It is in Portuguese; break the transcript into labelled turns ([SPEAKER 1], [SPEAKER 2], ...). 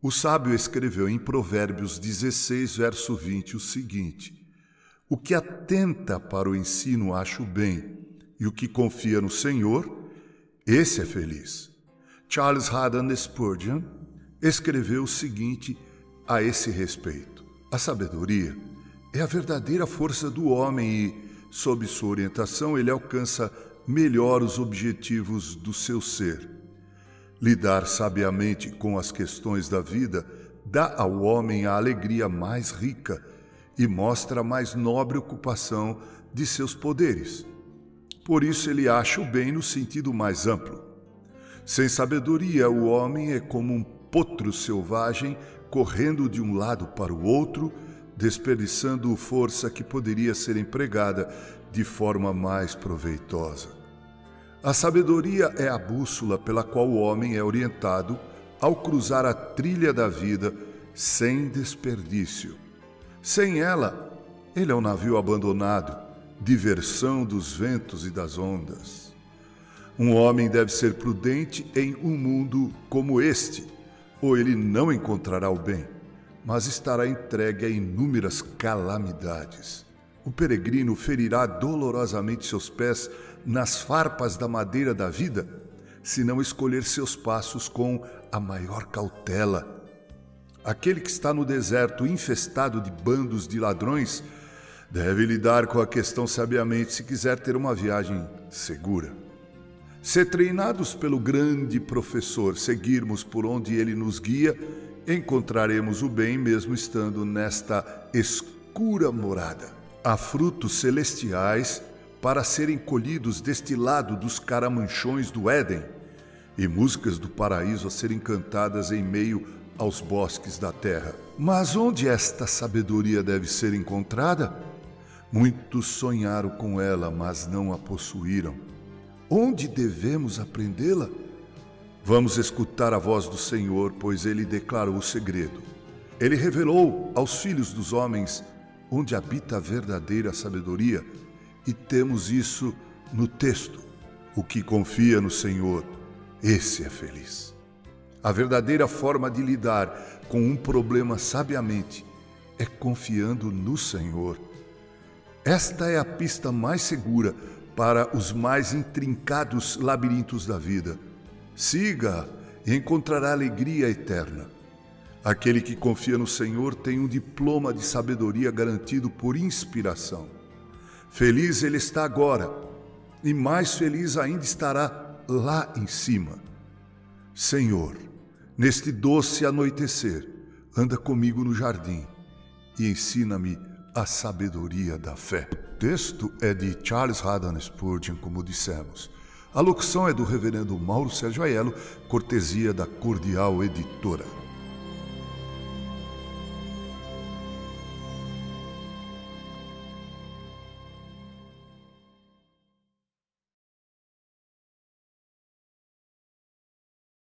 [SPEAKER 1] O sábio escreveu em Provérbios 16, verso 20 o seguinte: O que atenta para o ensino acha o bem, e o que confia no Senhor, esse é feliz. Charles Haddon Spurgeon escreveu o seguinte a esse respeito: A sabedoria é a verdadeira força do homem e, sob sua orientação, ele alcança melhor os objetivos do seu ser. Lidar sabiamente com as questões da vida dá ao homem a alegria mais rica e mostra a mais nobre ocupação de seus poderes. Por isso ele acha o bem no sentido mais amplo. Sem sabedoria, o homem é como um potro selvagem correndo de um lado para o outro, desperdiçando força que poderia ser empregada de forma mais proveitosa. A sabedoria é a bússola pela qual o homem é orientado ao cruzar a trilha da vida sem desperdício. Sem ela, ele é um navio abandonado, diversão dos ventos e das ondas. Um homem deve ser prudente em um mundo como este, ou ele não encontrará o bem, mas estará entregue a inúmeras calamidades. O peregrino ferirá dolorosamente seus pés nas farpas da madeira da vida, se não escolher seus passos com a maior cautela. Aquele que está no deserto infestado de bandos de ladrões deve lidar com a questão sabiamente se quiser ter uma viagem segura. Ser treinados pelo grande professor, seguirmos por onde ele nos guia, encontraremos o bem mesmo estando nesta escura morada. Há frutos celestiais para serem colhidos deste lado dos caramanchões do Éden, e músicas do paraíso a serem cantadas em meio aos bosques da terra. Mas onde esta sabedoria deve ser encontrada? Muitos sonharam com ela, mas não a possuíram. Onde devemos aprendê-la? Vamos escutar a voz do Senhor, pois ele declarou o segredo. Ele revelou aos filhos dos homens onde habita a verdadeira sabedoria e temos isso no texto. O que confia no Senhor, esse é feliz. A verdadeira forma de lidar com um problema sabiamente é confiando no Senhor. Esta é a pista mais segura para os mais intrincados labirintos da vida. Siga e encontrará alegria eterna. Aquele que confia no Senhor tem um diploma de sabedoria garantido por inspiração. Feliz ele está agora, e mais feliz ainda estará lá em cima. Senhor, neste doce anoitecer, anda comigo no jardim e ensina-me a sabedoria da fé. O texto é de Charles Haddon Spurgeon, como dissemos. A locução é do reverendo Mauro Sérgio Aiello, cortesia da Cordial Editora.